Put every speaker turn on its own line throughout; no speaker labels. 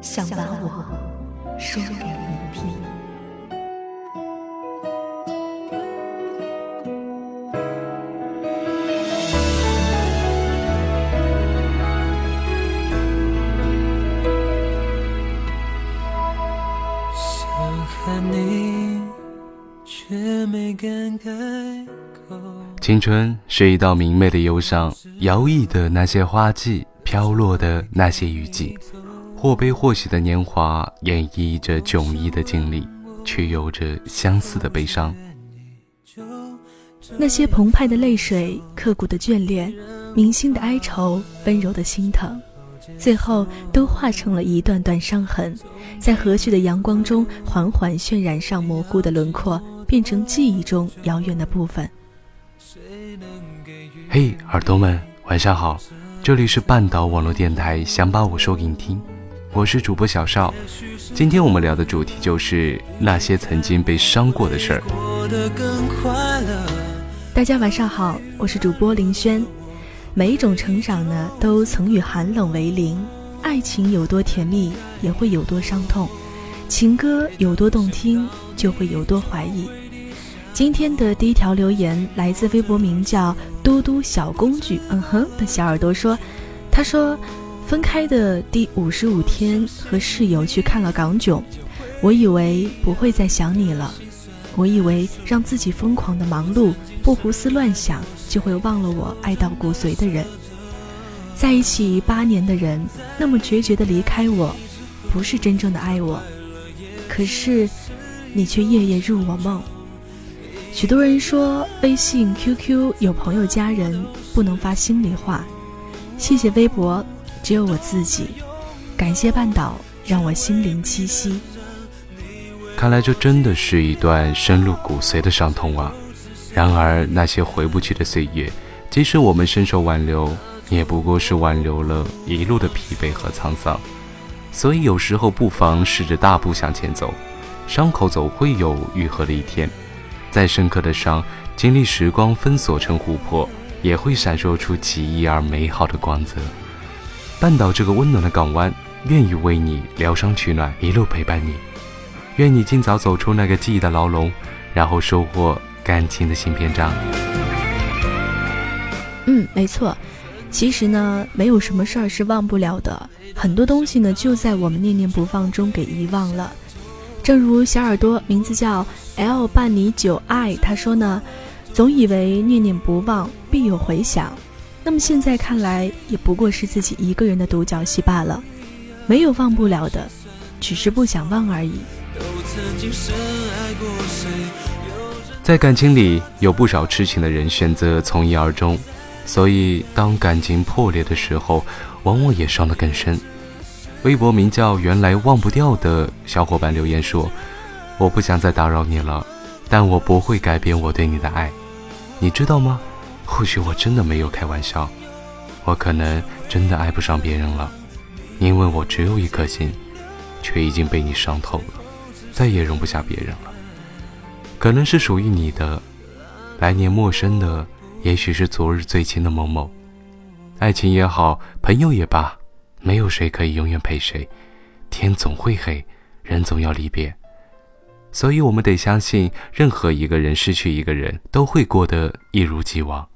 想把我。说给你听。
想喊你，却没敢开口。
青春是一道明媚的忧伤，摇曳的那些花季，飘落的那些雨季。或悲或喜的年华，演绎着迥异的经历，却有着相似的悲伤。
那些澎湃的泪水，刻骨的眷恋，铭心的哀愁，温柔的心疼，最后都化成了一段段伤痕，在和煦的阳光中缓缓渲染上模糊的轮廓，变成记忆中遥远的部分。
嘿，耳朵们，晚上好，这里是半岛网络电台，想把我说给你听。我是主播小邵，今天我们聊的主题就是那些曾经被伤过的事儿。
大家晚上好，我是主播林轩。每一种成长呢，都曾与寒冷为邻。爱情有多甜蜜，也会有多伤痛；情歌有多动听，就会有多怀疑。今天的第一条留言来自微博名叫“嘟嘟小公举”嗯哼的小耳朵说，他说。分开的第五十五天，和室友去看了港囧。我以为不会再想你了，我以为让自己疯狂的忙碌，不胡思乱想，就会忘了我爱到骨髓的人。在一起八年的人，那么决绝的离开我，不是真正的爱我。可是，你却夜夜入我梦。许多人说，微信、QQ 有朋友、家人不能发心里话。谢谢微博。只有我自己，感谢半岛，让我心灵栖息。
看来这真的是一段深入骨髓的伤痛啊！然而那些回不去的岁月，即使我们伸手挽留，也不过是挽留了一路的疲惫和沧桑。所以有时候不妨试着大步向前走，伤口总会有愈合的一天。再深刻的伤，经历时光封锁成琥珀，也会闪烁出奇异而美好的光泽。半岛这个温暖的港湾，愿意为你疗伤取暖，一路陪伴你。愿你尽早走出那个记忆的牢笼，然后收获感情的新篇章。
嗯，没错。其实呢，没有什么事儿是忘不了的，很多东西呢，就在我们念念不忘中给遗忘了。正如小耳朵名字叫 L 伴你久爱，他说呢，总以为念念不忘必有回响。那么现在看来，也不过是自己一个人的独角戏罢了，没有忘不了的，只是不想忘而已。
在感情里，有不少痴情的人选择从一而终，所以当感情破裂的时候，往往也伤得更深。微博名叫“原来忘不掉”的小伙伴留言说：“我不想再打扰你了，但我不会改变我对你的爱，你知道吗？”或许我真的没有开玩笑，我可能真的爱不上别人了，因为我只有一颗心，却已经被你伤透了，再也容不下别人了。可能是属于你的，来年陌生的，也许是昨日最亲的某某。爱情也好，朋友也罢，没有谁可以永远陪谁，天总会黑，人总要离别。所以我们得相信，任何一个人失去一个人，都会过得一如既往。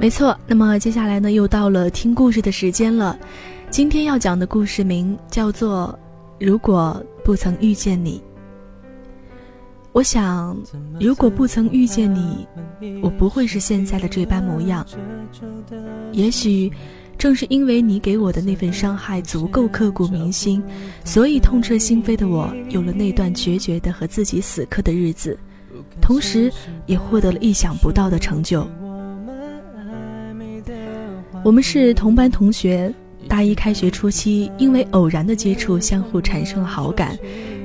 没错，那么接下来呢，又到了听故事的时间了。今天要讲的故事名叫做《如果不曾遇见你》。我想，如果不曾遇见你，我不会是现在的这般模样。也许，正是因为你给我的那份伤害足够刻骨铭心，所以痛彻心扉的我有了那段决绝的和自己死磕的日子，同时也获得了意想不到的成就。我们是同班同学，大一开学初期，因为偶然的接触，相互产生了好感，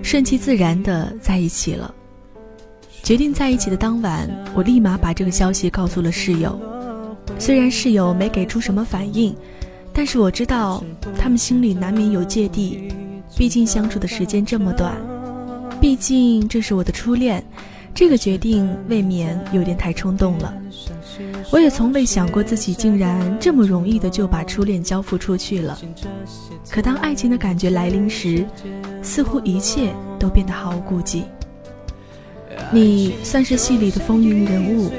顺其自然的在一起了。决定在一起的当晚，我立马把这个消息告诉了室友。虽然室友没给出什么反应，但是我知道他们心里难免有芥蒂，毕竟相处的时间这么短，毕竟这是我的初恋，这个决定未免有点太冲动了。我也从未想过自己竟然这么容易的就把初恋交付出去了。可当爱情的感觉来临时，似乎一切都变得毫无顾忌。你算是戏里的风云人物，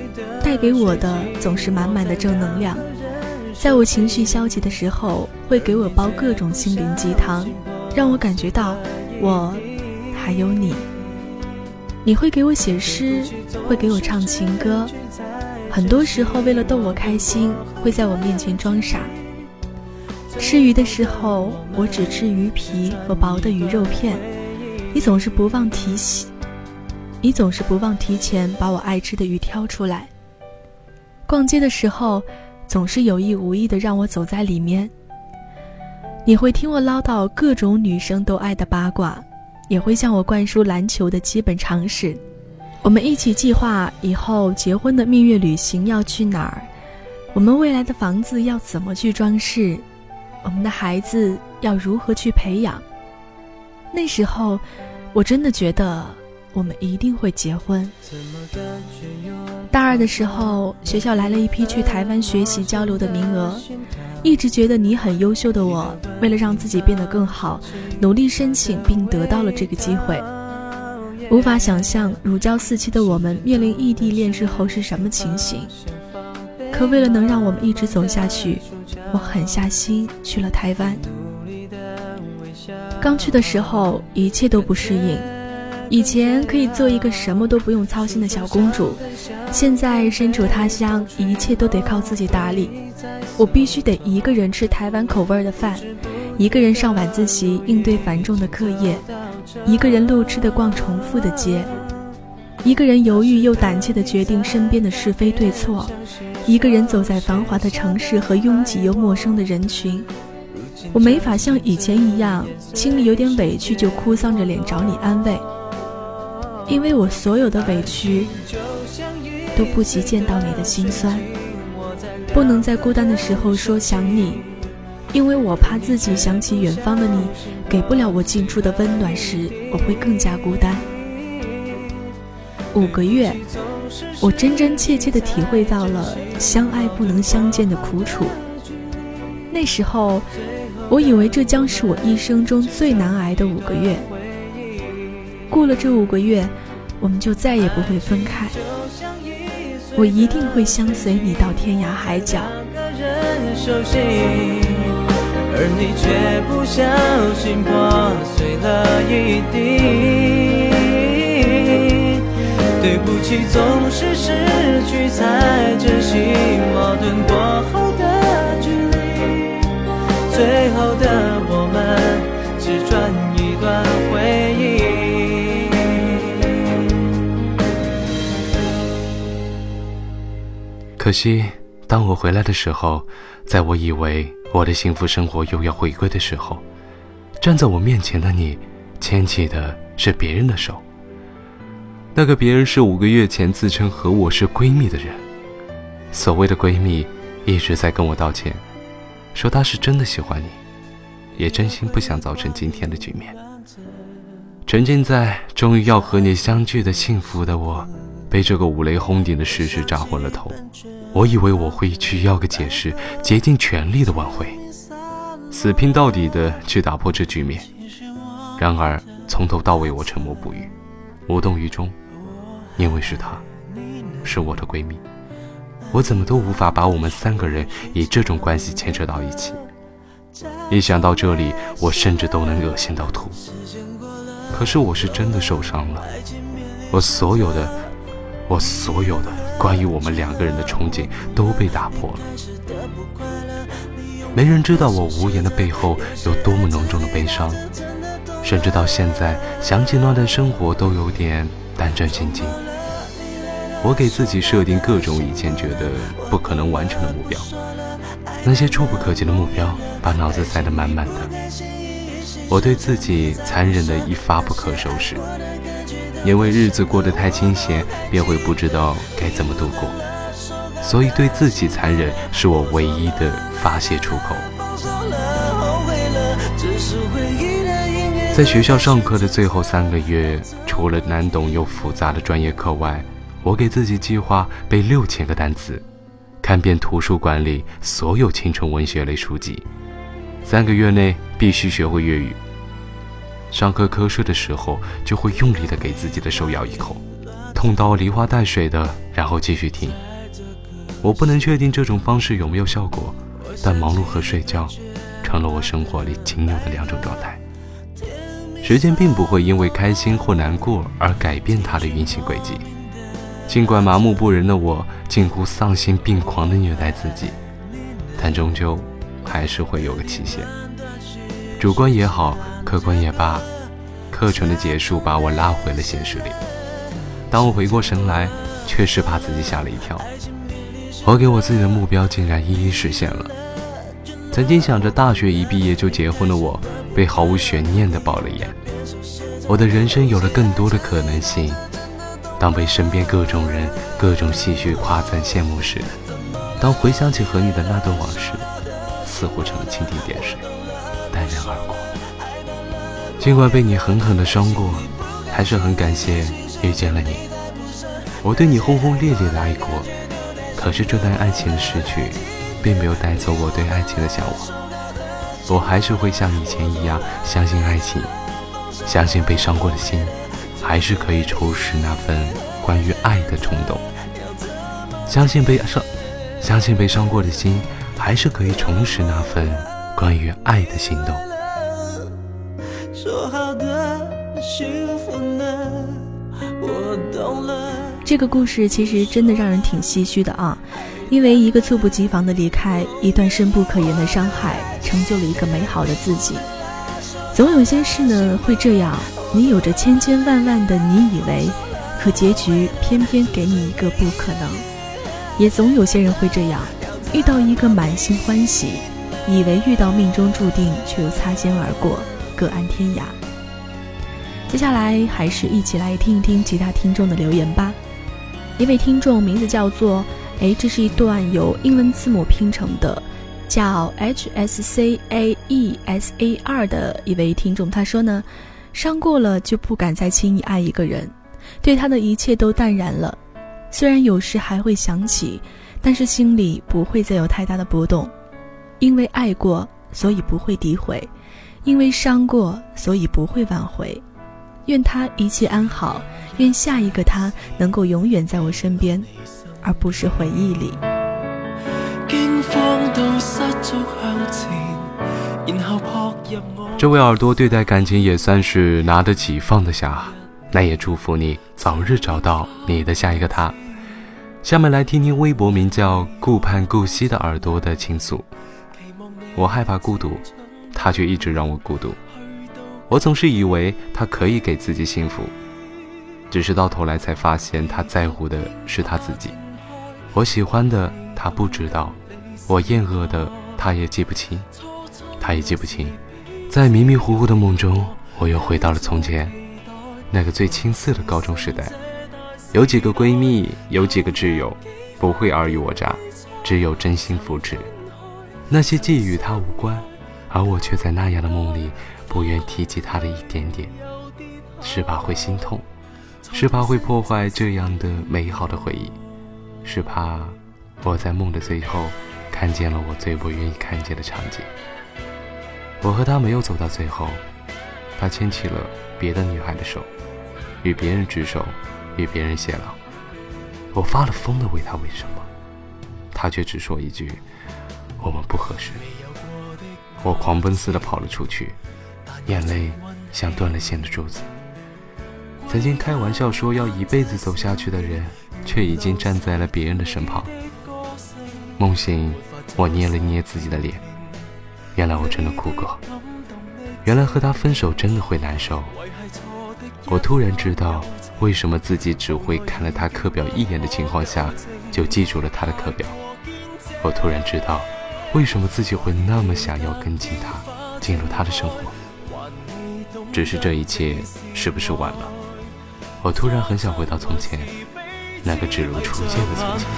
带给我的总是满满的正能量。在我情绪消极的时候，会给我煲各种心灵鸡汤，让我感觉到我还有你。你会给我写诗，会给我唱情歌。很多时候，为了逗我开心，会在我面前装傻。吃鱼的时候，我只吃鱼皮和薄的鱼肉片，你总是不忘提醒，你总是不忘提前把我爱吃的鱼挑出来。逛街的时候，总是有意无意的让我走在里面。你会听我唠叨各种女生都爱的八卦，也会向我灌输篮球的基本常识。我们一起计划以后结婚的蜜月旅行要去哪儿，我们未来的房子要怎么去装饰，我们的孩子要如何去培养。那时候，我真的觉得我们一定会结婚。大二的时候，学校来了一批去台湾学习交流的名额，一直觉得你很优秀的我，为了让自己变得更好，努力申请并得到了这个机会。无法想象如胶似漆的我们面临异地恋之后是什么情形。可为了能让我们一直走下去，我狠下心去了台湾。刚去的时候，一切都不适应。以前可以做一个什么都不用操心的小公主，现在身处他乡，一切都得靠自己打理。我必须得一个人吃台湾口味的饭，一个人上晚自习应对繁重的课业。一个人路痴的逛重复的街，一个人犹豫又胆怯的决定身边的是非对错，一个人走在繁华的城市和拥挤又陌生的人群。我没法像以前一样，心里有点委屈就哭丧着脸找你安慰，因为我所有的委屈都不及见到你的心酸。不能在孤单的时候说想你。因为我怕自己想起远方的你，给不了我近处的温暖时，我会更加孤单。五个月，我真真切切地体会到了相爱不能相见的苦楚。那时候，我以为这将是我一生中最难挨的五个月。过了这五个月，我们就再也不会分开。我一定会相随你到天涯海角。而你却不小心破碎了一地。对不起，总是失去才珍惜矛盾过后的距离。最后的我们只转一段回
可惜，当我回来的时候，在我以为。我的幸福生活又要回归的时候，站在我面前的你，牵起的是别人的手。那个别人是五个月前自称和我是闺蜜的人。所谓的闺蜜，一直在跟我道歉，说她是真的喜欢你，也真心不想造成今天的局面。沉浸在终于要和你相聚的幸福的我，被这个五雷轰顶的事实炸昏了头。我以为我会去要个解释，竭尽全力的挽回，死拼到底的去打破这局面。然而从头到尾我沉默不语，无动于衷，因为是她，是我的闺蜜。我怎么都无法把我们三个人以这种关系牵扯到一起。一想到这里，我甚至都能恶心到吐。可是我是真的受伤了，我所有的，我所有的关于我们两个人的憧憬都被打破了。没人知道我无言的背后有多么浓重的悲伤，甚至到现在想起那段生活都有点胆战心惊。我给自己设定各种以前觉得不可能完成的目标，那些触不可及的目标把脑子塞得满满的。我对自己残忍的一发不可收拾，因为日子过得太清闲，便会不知道该怎么度过，所以对自己残忍是我唯一的发泄出口。在学校上课的最后三个月，除了难懂又复杂的专业课外，我给自己计划背六千个单词，看遍图书馆里所有青春文学类书籍，三个月内必须学会粤语。上课瞌睡的时候，就会用力的给自己的手咬一口，痛到梨花带水的，然后继续听。我不能确定这种方式有没有效果，但忙碌和睡觉，成了我生活里仅有的两种状态。时间并不会因为开心或难过而改变它的运行轨迹。尽管麻木不仁的我近乎丧心病狂的虐待自己，但终究还是会有个期限。主观也好，客观也罢，课程的结束把我拉回了现实里。当我回过神来，确实把自己吓了一跳。我给我自己的目标竟然一一实现了。曾经想着大学一毕业就结婚的我，被毫无悬念的爆了眼。我的人生有了更多的可能性。当被身边各种人、各种唏嘘、夸赞、羡慕时，当回想起和你的那段往事，似乎成了蜻蜓点水，淡然而过。尽管被你狠狠的伤过，还是很感谢遇见了你。我对你轰轰烈烈的爱过，可是这段爱情的失去，并没有带走我对爱情的向往。我还是会像以前一样，相信爱情，相信被伤过的心。还是可以重拾那份关于爱的冲动，相信被伤，相信被伤过的心，还是可以重拾那份关于爱的心动。
这个故事其实真的让人挺唏嘘的啊，因为一个猝不及防的离开，一段深不可言的伤害，成就了一个美好的自己。总有些事呢会这样。你有着千千万万的你以为，可结局偏偏给你一个不可能。也总有些人会这样，遇到一个满心欢喜，以为遇到命中注定，却又擦肩而过，各安天涯。接下来还是一起来听一听其他听众的留言吧。一位听众名字叫做，哎，这是一段由英文字母拼成的，叫 H S C A E S A R 的一位听众，他说呢。伤过了就不敢再轻易爱一个人，对他的一切都淡然了。虽然有时还会想起，但是心里不会再有太大的波动。因为爱过，所以不会诋毁；因为伤过，所以不会挽回。愿他一切安好，愿下一个他能够永远在我身边，而不是回忆里。
这位耳朵对待感情也算是拿得起放得下，那也祝福你早日找到你的下一个他。下面来听听微博名叫顾盼顾惜的耳朵的倾诉。我害怕孤独，他却一直让我孤独。我总是以为他可以给自己幸福，只是到头来才发现他在乎的是他自己。我喜欢的他不知道，我厌恶的他也记不清。他也记不清，在迷迷糊糊的梦中，我又回到了从前，那个最青涩的高中时代。有几个闺蜜，有几个挚友，不会尔虞我诈，只有真心扶持。那些既与他无关，而我却在那样的梦里不愿提及他的一点点，是怕会心痛，是怕会破坏这样的美好的回忆，是怕我在梦的最后看见了我最不愿意看见的场景。我和他没有走到最后，他牵起了别的女孩的手，与别人执手，与别人偕老。我发了疯的问他，为什么？他却只说一句：“我们不合适。”我狂奔似的跑了出去，眼泪像断了线的珠子。曾经开玩笑说要一辈子走下去的人，却已经站在了别人的身旁。梦醒，我捏了捏自己的脸，原来我真的哭过。原来和他分手真的会难受。我突然知道，为什么自己只会看了他课表一眼的情况下，就记住了他的课表。我突然知道。为什么自己会那么想要跟进他，进入他的生活？只是这一切是不是晚了？我突然很想回到从前，那个只如初见的从前。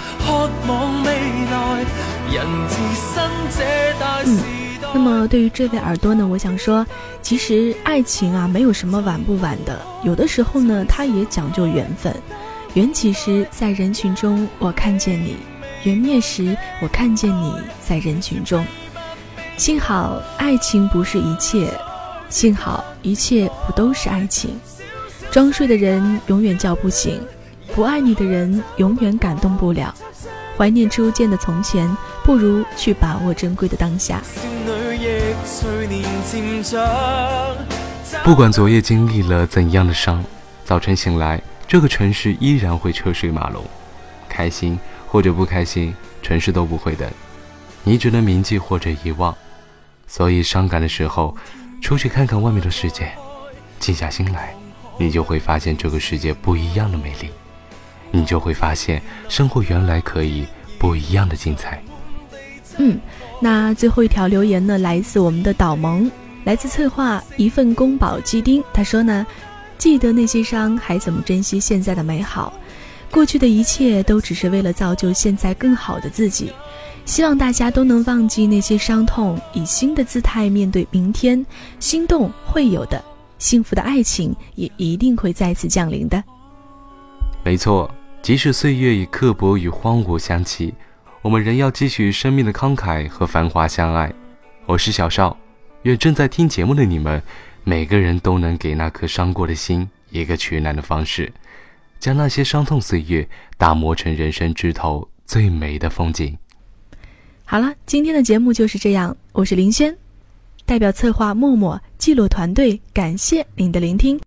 嗯，那么对于这位耳朵呢，我想说，其实爱情啊，没有什么晚不晚的，有的时候呢，它也讲究缘分。缘起时，在人群中，我看见你。缘灭时，我看见你在人群中。幸好爱情不是一切，幸好一切不都是爱情。装睡的人永远叫不醒，不爱你的人永远感动不了。怀念初见的从前，不如去把握珍贵的当下。
不管昨夜经历了怎样的伤，早晨醒来，这个城市依然会车水马龙，开心。或者不开心，城市都不会等，你只能铭记或者遗忘。所以伤感的时候，出去看看外面的世界，静下心来，你就会发现这个世界不一样的美丽，你就会发现生活原来可以不一样的精彩。
嗯，那最后一条留言呢，来自我们的导萌，来自策划一份宫保鸡丁，他说呢，记得那些伤，还怎么珍惜现在的美好？过去的一切都只是为了造就现在更好的自己，希望大家都能忘记那些伤痛，以新的姿态面对明天。心动会有的，幸福的爱情也一定会再次降临的。
没错，即使岁月以刻薄与荒芜相契，我们仍要继续生命的慷慨和繁华相爱。我是小邵，愿正在听节目的你们，每个人都能给那颗伤过的心一个取暖的方式。将那些伤痛岁月打磨成人生枝头最美的风景。
好了，今天的节目就是这样。我是林轩，代表策划默默记录团队，感谢您的聆听。